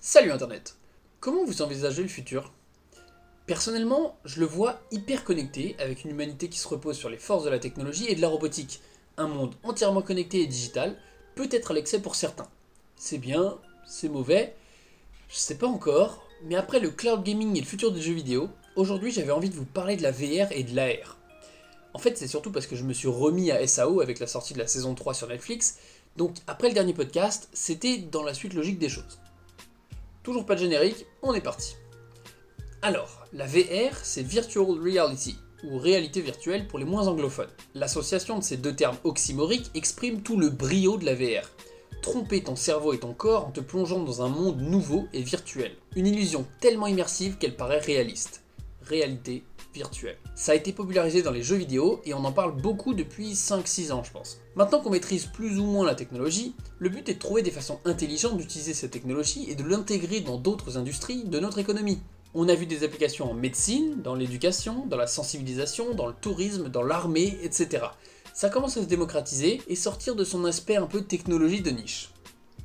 Salut Internet Comment vous envisagez le futur? Personnellement, je le vois hyper connecté, avec une humanité qui se repose sur les forces de la technologie et de la robotique. Un monde entièrement connecté et digital, peut être à l'excès pour certains. C'est bien, c'est mauvais, je sais pas encore, mais après le cloud gaming et le futur des jeux vidéo, aujourd'hui j'avais envie de vous parler de la VR et de l'AR. En fait, c'est surtout parce que je me suis remis à SAO avec la sortie de la saison 3 sur Netflix, donc après le dernier podcast, c'était dans la suite logique des choses. Toujours pas de générique, on est parti. Alors, la VR, c'est Virtual Reality, ou réalité virtuelle pour les moins anglophones. L'association de ces deux termes oxymoriques exprime tout le brio de la VR. Tromper ton cerveau et ton corps en te plongeant dans un monde nouveau et virtuel. Une illusion tellement immersive qu'elle paraît réaliste. Réalité ça a été popularisé dans les jeux vidéo et on en parle beaucoup depuis 5-6 ans je pense. Maintenant qu'on maîtrise plus ou moins la technologie, le but est de trouver des façons intelligentes d'utiliser cette technologie et de l'intégrer dans d'autres industries de notre économie. On a vu des applications en médecine, dans l'éducation, dans la sensibilisation, dans le tourisme, dans l'armée, etc. Ça commence à se démocratiser et sortir de son aspect un peu technologie de niche.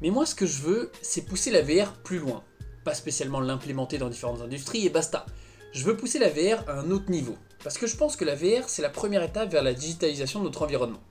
Mais moi ce que je veux, c'est pousser la VR plus loin. Pas spécialement l'implémenter dans différentes industries et basta je veux pousser la VR à un autre niveau, parce que je pense que la VR, c'est la première étape vers la digitalisation de notre environnement.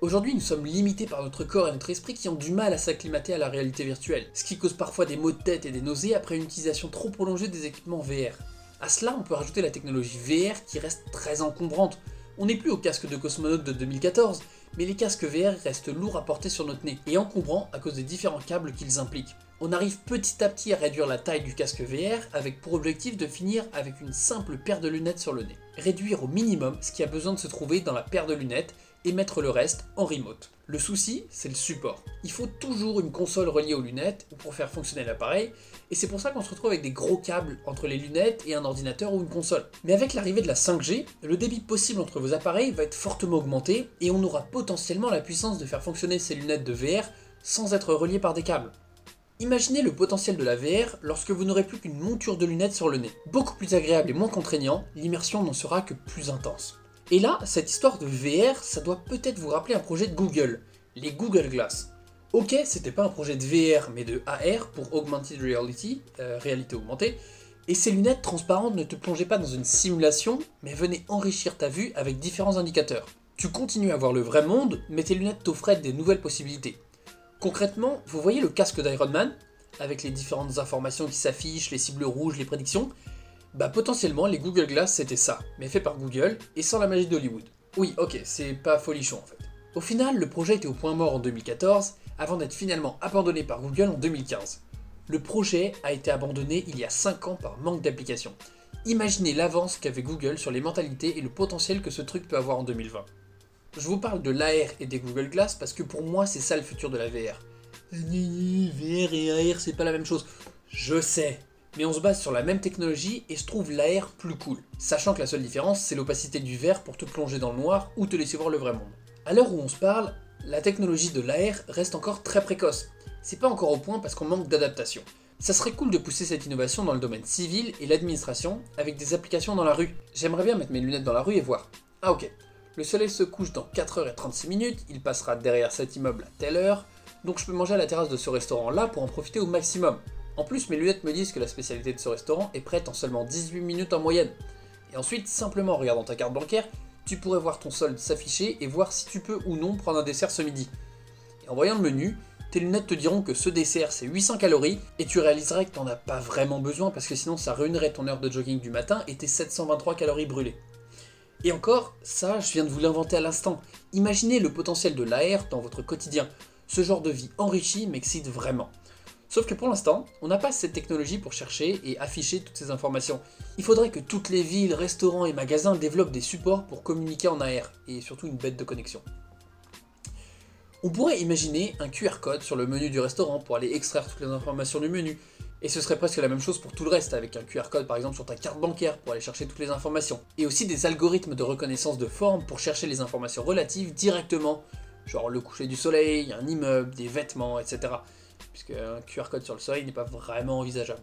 Aujourd'hui, nous sommes limités par notre corps et notre esprit qui ont du mal à s'acclimater à la réalité virtuelle, ce qui cause parfois des maux de tête et des nausées après une utilisation trop prolongée des équipements VR. À cela, on peut rajouter la technologie VR qui reste très encombrante. On n'est plus au casque de cosmonaute de 2014, mais les casques VR restent lourds à porter sur notre nez et encombrants à cause des différents câbles qu'ils impliquent on arrive petit à petit à réduire la taille du casque VR avec pour objectif de finir avec une simple paire de lunettes sur le nez. Réduire au minimum ce qui a besoin de se trouver dans la paire de lunettes et mettre le reste en remote. Le souci, c'est le support. Il faut toujours une console reliée aux lunettes pour faire fonctionner l'appareil, et c'est pour ça qu'on se retrouve avec des gros câbles entre les lunettes et un ordinateur ou une console. Mais avec l'arrivée de la 5G, le débit possible entre vos appareils va être fortement augmenté, et on aura potentiellement la puissance de faire fonctionner ces lunettes de VR sans être reliées par des câbles. Imaginez le potentiel de la VR lorsque vous n'aurez plus qu'une monture de lunettes sur le nez. Beaucoup plus agréable et moins contraignant, l'immersion n'en sera que plus intense. Et là, cette histoire de VR, ça doit peut-être vous rappeler un projet de Google, les Google Glass. Ok, c'était pas un projet de VR, mais de AR pour Augmented Reality, euh, réalité augmentée, et ces lunettes transparentes ne te plongeaient pas dans une simulation, mais venaient enrichir ta vue avec différents indicateurs. Tu continues à voir le vrai monde, mais tes lunettes t'offraient des nouvelles possibilités. Concrètement, vous voyez le casque d'Iron Man, avec les différentes informations qui s'affichent, les cibles rouges, les prédictions Bah potentiellement les Google Glass c'était ça, mais fait par Google et sans la magie d'Hollywood. Oui, ok, c'est pas folichon en fait. Au final, le projet était au point mort en 2014, avant d'être finalement abandonné par Google en 2015. Le projet a été abandonné il y a 5 ans par manque d'application. Imaginez l'avance qu'avait Google sur les mentalités et le potentiel que ce truc peut avoir en 2020. Je vous parle de l'AR et des Google Glass parce que pour moi, c'est ça le futur de la VR. VR et AR, c'est pas la même chose. Je sais. Mais on se base sur la même technologie et je trouve l'AR plus cool. Sachant que la seule différence, c'est l'opacité du verre pour te plonger dans le noir ou te laisser voir le vrai monde. À l'heure où on se parle, la technologie de l'AR reste encore très précoce. C'est pas encore au point parce qu'on manque d'adaptation. Ça serait cool de pousser cette innovation dans le domaine civil et l'administration avec des applications dans la rue. J'aimerais bien mettre mes lunettes dans la rue et voir. Ah ok, le soleil se couche dans 4h36 minutes, il passera derrière cet immeuble à telle heure, donc je peux manger à la terrasse de ce restaurant-là pour en profiter au maximum. En plus, mes lunettes me disent que la spécialité de ce restaurant est prête en seulement 18 minutes en moyenne. Et ensuite, simplement en regardant ta carte bancaire, tu pourrais voir ton solde s'afficher et voir si tu peux ou non prendre un dessert ce midi. Et en voyant le menu, tes lunettes te diront que ce dessert c'est 800 calories et tu réaliseras que t'en as pas vraiment besoin parce que sinon ça ruinerait ton heure de jogging du matin et tes 723 calories brûlées. Et encore, ça, je viens de vous l'inventer à l'instant. Imaginez le potentiel de l'AR dans votre quotidien. Ce genre de vie enrichi m'excite vraiment. Sauf que pour l'instant, on n'a pas cette technologie pour chercher et afficher toutes ces informations. Il faudrait que toutes les villes, restaurants et magasins développent des supports pour communiquer en AR, et surtout une bête de connexion. On pourrait imaginer un QR code sur le menu du restaurant pour aller extraire toutes les informations du menu, et ce serait presque la même chose pour tout le reste, avec un QR code par exemple sur ta carte bancaire pour aller chercher toutes les informations. Et aussi des algorithmes de reconnaissance de forme pour chercher les informations relatives directement, genre le coucher du soleil, un immeuble, des vêtements, etc. Puisque un QR code sur le soleil n'est pas vraiment envisageable.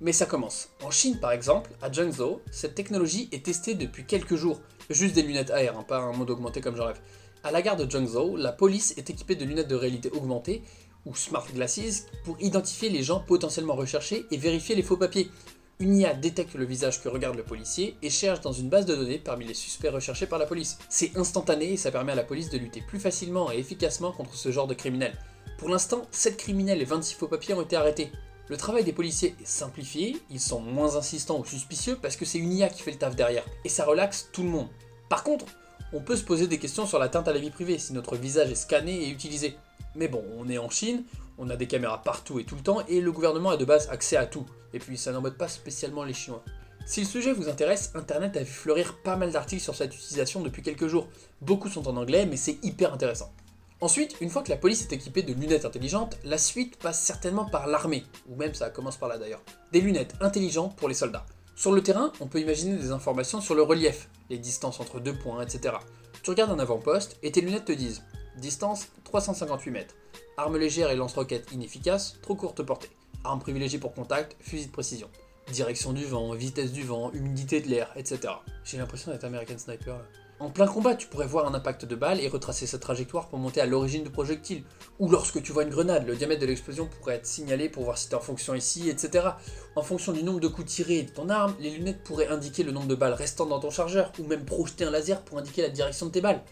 Mais ça commence. En Chine par exemple, à Zhengzhou, cette technologie est testée depuis quelques jours. Juste des lunettes AR, hein, pas un mode augmenté comme j'en rêve. À la gare de Zhengzhou, la police est équipée de lunettes de réalité augmentée ou smart glasses, pour identifier les gens potentiellement recherchés et vérifier les faux papiers. Une IA détecte le visage que regarde le policier et cherche dans une base de données parmi les suspects recherchés par la police. C'est instantané et ça permet à la police de lutter plus facilement et efficacement contre ce genre de criminels. Pour l'instant, 7 criminels et 26 faux papiers ont été arrêtés. Le travail des policiers est simplifié, ils sont moins insistants ou suspicieux parce que c'est une IA qui fait le taf derrière, et ça relaxe tout le monde. Par contre, on peut se poser des questions sur l'atteinte à la vie privée si notre visage est scanné et utilisé. Mais bon, on est en Chine, on a des caméras partout et tout le temps, et le gouvernement a de base accès à tout. Et puis ça n'embête pas spécialement les Chinois. Si le sujet vous intéresse, Internet a vu fleurir pas mal d'articles sur cette utilisation depuis quelques jours. Beaucoup sont en anglais, mais c'est hyper intéressant. Ensuite, une fois que la police est équipée de lunettes intelligentes, la suite passe certainement par l'armée, ou même ça commence par là d'ailleurs. Des lunettes intelligentes pour les soldats. Sur le terrain, on peut imaginer des informations sur le relief, les distances entre deux points, etc. Tu regardes un avant-poste et tes lunettes te disent distance 358 mètres, arme légère et lance-roquette inefficace, trop courte portée. Arme privilégiée pour contact, fusil de précision. Direction du vent, vitesse du vent, humidité de l'air, etc. J'ai l'impression d'être American Sniper là. En plein combat, tu pourrais voir un impact de balle et retracer sa trajectoire pour monter à l'origine du projectile. Ou lorsque tu vois une grenade, le diamètre de l'explosion pourrait être signalé pour voir si t'es en fonction ici, etc. En fonction du nombre de coups tirés de ton arme, les lunettes pourraient indiquer le nombre de balles restant dans ton chargeur, ou même projeter un laser pour indiquer la direction de tes balles.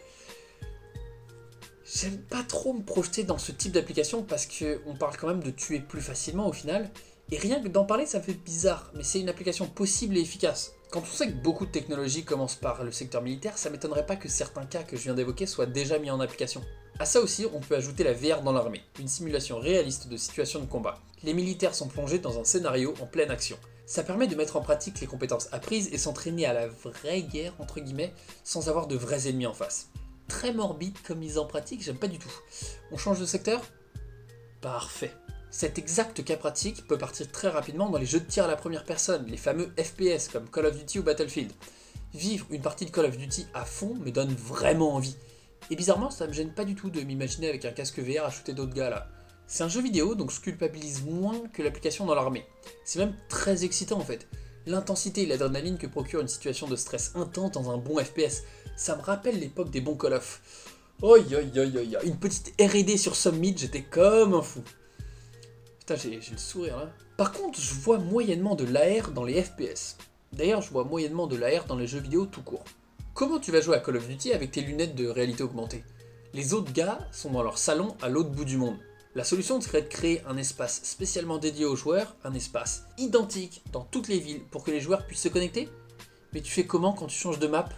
J'aime pas trop me projeter dans ce type d'application parce qu'on parle quand même de tuer plus facilement au final. Et rien que d'en parler, ça fait bizarre, mais c'est une application possible et efficace. Quand on sait que beaucoup de technologies commencent par le secteur militaire, ça m'étonnerait pas que certains cas que je viens d'évoquer soient déjà mis en application. À ça aussi, on peut ajouter la VR dans l'armée, une simulation réaliste de situations de combat. Les militaires sont plongés dans un scénario en pleine action. Ça permet de mettre en pratique les compétences apprises et s'entraîner à la vraie guerre, entre guillemets, sans avoir de vrais ennemis en face très morbide comme mise en pratique, j'aime pas du tout. On change de secteur? Parfait. Cet exact cas pratique peut partir très rapidement dans les jeux de tir à la première personne, les fameux FPS comme Call of Duty ou Battlefield. Vivre une partie de Call of Duty à fond me donne vraiment envie. Et bizarrement, ça me gêne pas du tout de m'imaginer avec un casque VR à shooter d'autres gars là. C'est un jeu vidéo, donc je culpabilise moins que l'application dans l'armée. C'est même très excitant en fait. L'intensité et l'adrénaline que procure une situation de stress intense dans un bon FPS, ça me rappelle l'époque des bons Call of. Oi, oi, oi, oi, Une petite RD sur Summit, j'étais comme un fou. Putain, j'ai le sourire là. Par contre, je vois moyennement de l'AR dans les FPS. D'ailleurs, je vois moyennement de l'AR dans les jeux vidéo tout court. Comment tu vas jouer à Call of Duty avec tes lunettes de réalité augmentée? Les autres gars sont dans leur salon à l'autre bout du monde. La solution serait de créer un espace spécialement dédié aux joueurs, un espace identique dans toutes les villes pour que les joueurs puissent se connecter. Mais tu fais comment quand tu changes de map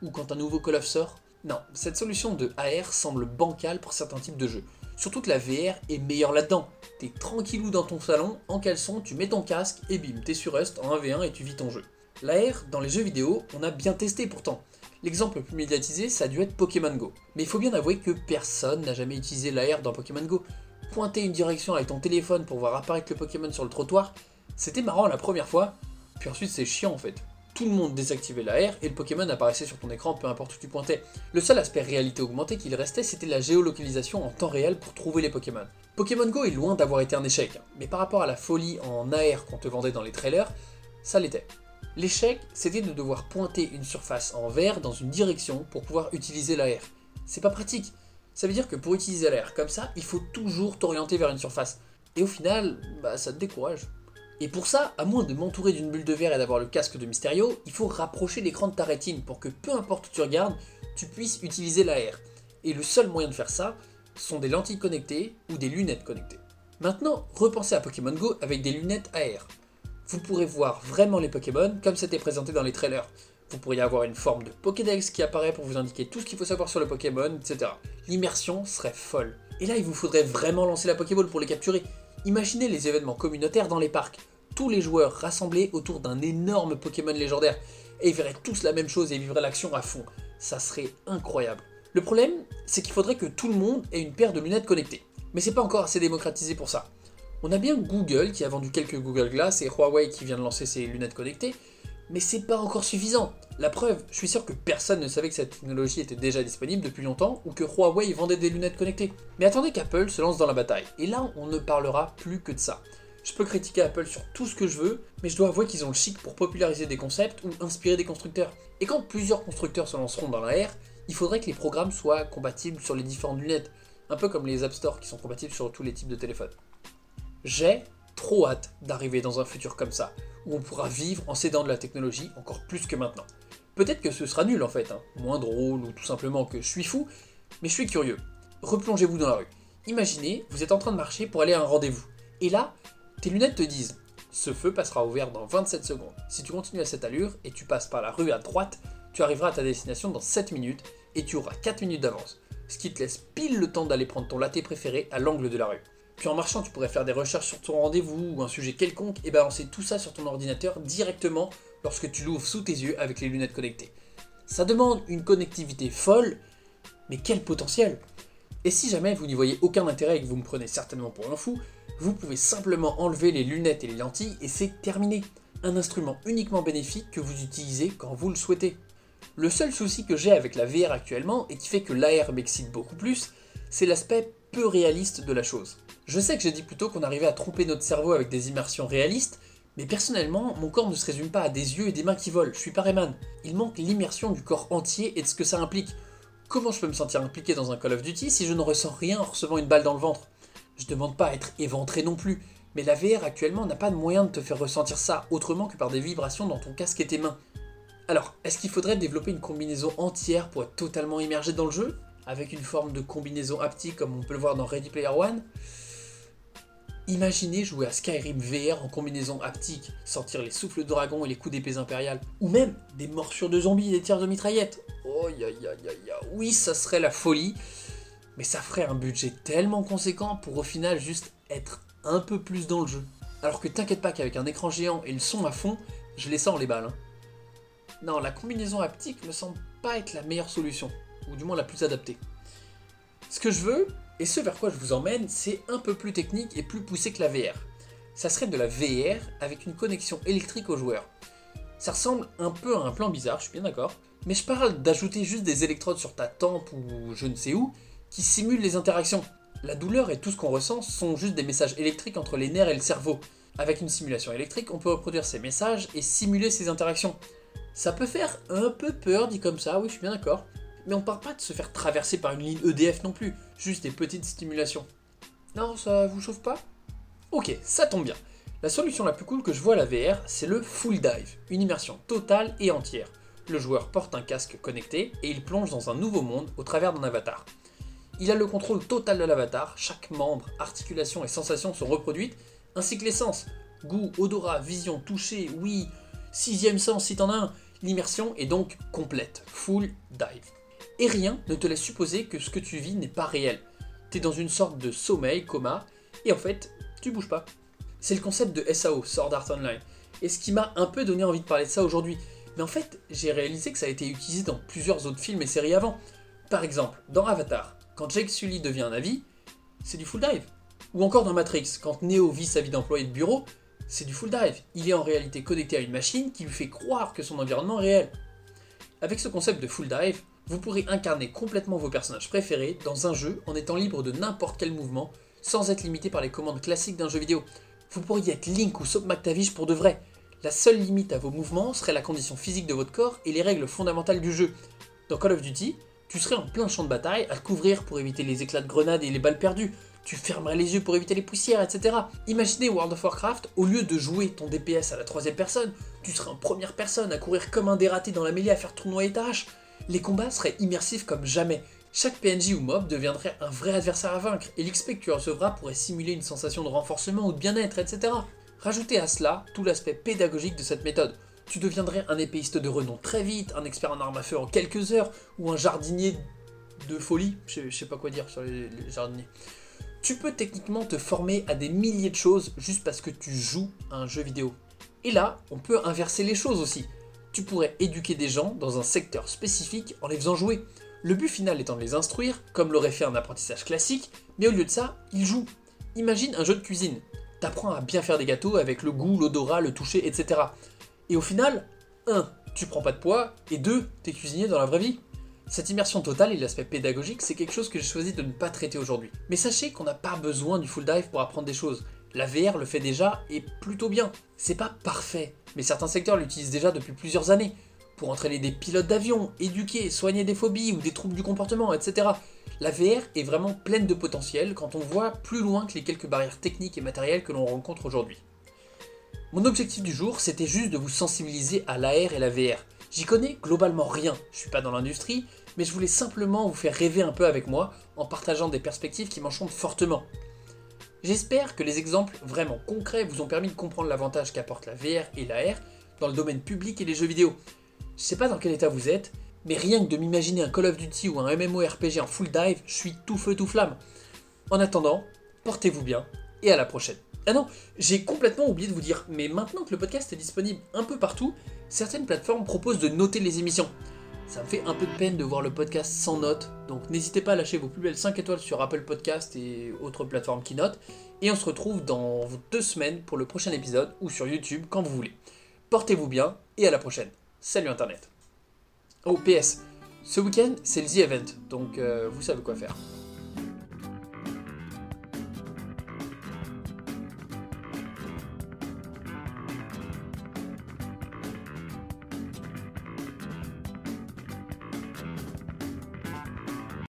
ou quand un nouveau Call of sort? Non, cette solution de AR semble bancale pour certains types de jeux. Surtout que la VR est meilleure là-dedans. T'es tranquillou dans ton salon, en caleçon, tu mets ton casque et bim, t'es sur Rust en 1v1 et tu vis ton jeu. L'AR, dans les jeux vidéo, on a bien testé pourtant. L'exemple le plus médiatisé, ça a dû être Pokémon Go. Mais il faut bien avouer que personne n'a jamais utilisé l'AR dans Pokémon Go. Pointer une direction avec ton téléphone pour voir apparaître le Pokémon sur le trottoir, c'était marrant la première fois, puis ensuite c'est chiant en fait tout le monde désactivait l'AR et le Pokémon apparaissait sur ton écran peu importe où tu pointais. Le seul aspect réalité augmentée qu'il restait, c'était la géolocalisation en temps réel pour trouver les Pokémon. Pokémon Go est loin d'avoir été un échec, mais par rapport à la folie en AR qu'on te vendait dans les trailers, ça l'était. L'échec, c'était de devoir pointer une surface en vert dans une direction pour pouvoir utiliser l'AR. C'est pas pratique. Ça veut dire que pour utiliser l'AR comme ça, il faut toujours t'orienter vers une surface. Et au final, bah ça te décourage. Et pour ça, à moins de m'entourer d'une bulle de verre et d'avoir le casque de Mysterio, il faut rapprocher l'écran de ta rétine pour que peu importe où tu regardes, tu puisses utiliser l'AR. Et le seul moyen de faire ça sont des lentilles connectées ou des lunettes connectées. Maintenant, repensez à Pokémon Go avec des lunettes AR. Vous pourrez voir vraiment les Pokémon comme c'était présenté dans les trailers. Vous pourriez avoir une forme de Pokédex qui apparaît pour vous indiquer tout ce qu'il faut savoir sur le Pokémon, etc. L'immersion serait folle. Et là, il vous faudrait vraiment lancer la Pokéball pour les capturer. Imaginez les événements communautaires dans les parcs. Tous les joueurs rassemblés autour d'un énorme Pokémon légendaire. Et ils verraient tous la même chose et vivraient l'action à fond. Ça serait incroyable. Le problème, c'est qu'il faudrait que tout le monde ait une paire de lunettes connectées. Mais c'est pas encore assez démocratisé pour ça. On a bien Google qui a vendu quelques Google Glass et Huawei qui vient de lancer ses lunettes connectées, mais c'est pas encore suffisant. La preuve, je suis sûr que personne ne savait que cette technologie était déjà disponible depuis longtemps ou que Huawei vendait des lunettes connectées. Mais attendez qu'Apple se lance dans la bataille. Et là, on ne parlera plus que de ça. Je peux critiquer Apple sur tout ce que je veux, mais je dois avouer qu'ils ont le chic pour populariser des concepts ou inspirer des constructeurs. Et quand plusieurs constructeurs se lanceront dans la il faudrait que les programmes soient compatibles sur les différentes lunettes. un peu comme les App Store qui sont compatibles sur tous les types de téléphones. J'ai trop hâte d'arriver dans un futur comme ça, où on pourra vivre en s'aidant de la technologie encore plus que maintenant. Peut-être que ce sera nul en fait, hein. moins drôle ou tout simplement que je suis fou, mais je suis curieux. Replongez-vous dans la rue. Imaginez, vous êtes en train de marcher pour aller à un rendez-vous. Et là, tes lunettes te disent ce feu passera ouvert dans 27 secondes. Si tu continues à cette allure et tu passes par la rue à droite, tu arriveras à ta destination dans 7 minutes et tu auras 4 minutes d'avance. Ce qui te laisse pile le temps d'aller prendre ton latte préféré à l'angle de la rue. Puis en marchant, tu pourrais faire des recherches sur ton rendez-vous ou un sujet quelconque et balancer tout ça sur ton ordinateur directement lorsque tu l'ouvres sous tes yeux avec les lunettes connectées. Ça demande une connectivité folle, mais quel potentiel Et si jamais vous n'y voyez aucun intérêt et que vous me prenez certainement pour un fou, vous pouvez simplement enlever les lunettes et les lentilles et c'est terminé. Un instrument uniquement bénéfique que vous utilisez quand vous le souhaitez. Le seul souci que j'ai avec la VR actuellement et qui fait que l'AR m'excite beaucoup plus, c'est l'aspect peu réaliste de la chose. Je sais que j'ai dit plutôt qu'on arrivait à tromper notre cerveau avec des immersions réalistes, mais personnellement, mon corps ne se résume pas à des yeux et des mains qui volent, je suis pas Rayman. Il manque l'immersion du corps entier et de ce que ça implique. Comment je peux me sentir impliqué dans un Call of Duty si je ne ressens rien en recevant une balle dans le ventre? Je demande pas à être éventré non plus, mais la VR actuellement n'a pas de moyen de te faire ressentir ça autrement que par des vibrations dans ton casque et tes mains. Alors, est-ce qu'il faudrait développer une combinaison entière pour être totalement immergé dans le jeu? Avec une forme de combinaison haptique comme on peut le voir dans Ready Player One? Imaginez jouer à Skyrim VR en combinaison haptique, sentir les souffles de dragon et les coups d'épée impériales, ou même des morsures de zombies et des tirs de mitraillettes. Oh ya ya ya ya, oui, ça serait la folie, mais ça ferait un budget tellement conséquent pour au final juste être un peu plus dans le jeu. Alors que t'inquiète pas qu'avec un écran géant et le son à fond, je les sens les balles. Hein. Non, la combinaison haptique me semble pas être la meilleure solution, ou du moins la plus adaptée. Ce que je veux, et ce vers quoi je vous emmène, c'est un peu plus technique et plus poussé que la VR. Ça serait de la VR avec une connexion électrique au joueur. Ça ressemble un peu à un plan bizarre, je suis bien d'accord, mais je parle d'ajouter juste des électrodes sur ta tempe ou je ne sais où qui simulent les interactions. La douleur et tout ce qu'on ressent sont juste des messages électriques entre les nerfs et le cerveau. Avec une simulation électrique, on peut reproduire ces messages et simuler ces interactions. Ça peut faire un peu peur dit comme ça, oui je suis bien d'accord, mais on parle pas de se faire traverser par une ligne EDF non plus, juste des petites stimulations. Non, ça vous chauffe pas? Ok, ça tombe bien. La solution la plus cool que je vois à la VR, c'est le full dive, une immersion totale et entière. Le joueur porte un casque connecté et il plonge dans un nouveau monde au travers d'un avatar. Il a le contrôle total de l'avatar, chaque membre, articulation et sensation sont reproduites, ainsi que les sens. Goût, odorat, vision, toucher, oui, sixième sens si t'en as un. L'immersion est donc complète, full dive et rien ne te laisse supposer que ce que tu vis n'est pas réel. Tu es dans une sorte de sommeil, coma, et en fait, tu bouges pas. C'est le concept de SAO, Sword Art Online, et ce qui m'a un peu donné envie de parler de ça aujourd'hui. Mais en fait, j'ai réalisé que ça a été utilisé dans plusieurs autres films et séries avant. Par exemple, dans Avatar, quand Jake Sully devient un avis, c'est du full dive. Ou encore dans Matrix, quand Neo vit sa vie d'employé de bureau, c'est du full dive. Il est en réalité connecté à une machine qui lui fait croire que son environnement est réel. Avec ce concept de full dive, vous pourrez incarner complètement vos personnages préférés dans un jeu en étant libre de n'importe quel mouvement, sans être limité par les commandes classiques d'un jeu vidéo. Vous pourriez être Link ou Soap McTavish pour de vrai. La seule limite à vos mouvements serait la condition physique de votre corps et les règles fondamentales du jeu. Dans Call of Duty, tu serais en plein champ de bataille à couvrir pour éviter les éclats de grenades et les balles perdues. Tu fermerais les yeux pour éviter les poussières, etc. Imaginez World of Warcraft, au lieu de jouer ton DPS à la troisième personne, tu serais en première personne à courir comme un dératé dans la mêlée à faire tournoyer ta hache les combats seraient immersifs comme jamais. Chaque PNJ ou mob deviendrait un vrai adversaire à vaincre, et l'XP que tu recevras pourrait simuler une sensation de renforcement ou de bien-être, etc. Rajoutez à cela tout l'aspect pédagogique de cette méthode. Tu deviendrais un épéiste de renom très vite, un expert en armes à feu en quelques heures, ou un jardinier de folie, je sais pas quoi dire sur les, les jardiniers. Tu peux techniquement te former à des milliers de choses juste parce que tu joues à un jeu vidéo. Et là, on peut inverser les choses aussi tu pourrais éduquer des gens dans un secteur spécifique en les faisant jouer. Le but final étant de les instruire, comme l'aurait fait un apprentissage classique, mais au lieu de ça, ils jouent. Imagine un jeu de cuisine. T'apprends à bien faire des gâteaux avec le goût, l'odorat, le toucher, etc. Et au final, 1. Tu prends pas de poids, et 2. T'es cuisinier dans la vraie vie. Cette immersion totale et l'aspect pédagogique, c'est quelque chose que j'ai choisi de ne pas traiter aujourd'hui. Mais sachez qu'on n'a pas besoin du full dive pour apprendre des choses. La VR le fait déjà et plutôt bien. C'est pas parfait, mais certains secteurs l'utilisent déjà depuis plusieurs années. pour entraîner des pilotes d'avion, éduquer, soigner des phobies ou des troubles du comportement, etc. La VR est vraiment pleine de potentiel quand on voit plus loin que les quelques barrières techniques et matérielles que l'on rencontre aujourd'hui. Mon objectif du jour, c'était juste de vous sensibiliser à l'AR et la VR. J'y connais globalement rien, je suis pas dans l'industrie, mais je voulais simplement vous faire rêver un peu avec moi en partageant des perspectives qui m'enchantent fortement. J'espère que les exemples vraiment concrets vous ont permis de comprendre l'avantage qu'apportent la VR et l'AR dans le domaine public et les jeux vidéo. Je sais pas dans quel état vous êtes, mais rien que de m'imaginer un Call of Duty ou un MMORPG en full dive, je suis tout feu tout flamme. En attendant, portez-vous bien et à la prochaine. Ah non, j'ai complètement oublié de vous dire, mais maintenant que le podcast est disponible un peu partout, certaines plateformes proposent de noter les émissions. Ça me fait un peu de peine de voir le podcast sans note, donc n'hésitez pas à lâcher vos plus belles 5 étoiles sur Apple Podcast et autres plateformes qui notent, et on se retrouve dans deux semaines pour le prochain épisode, ou sur YouTube quand vous voulez. Portez-vous bien, et à la prochaine. Salut Internet. Oh, PS, ce week-end, c'est le The Event, donc euh, vous savez quoi faire.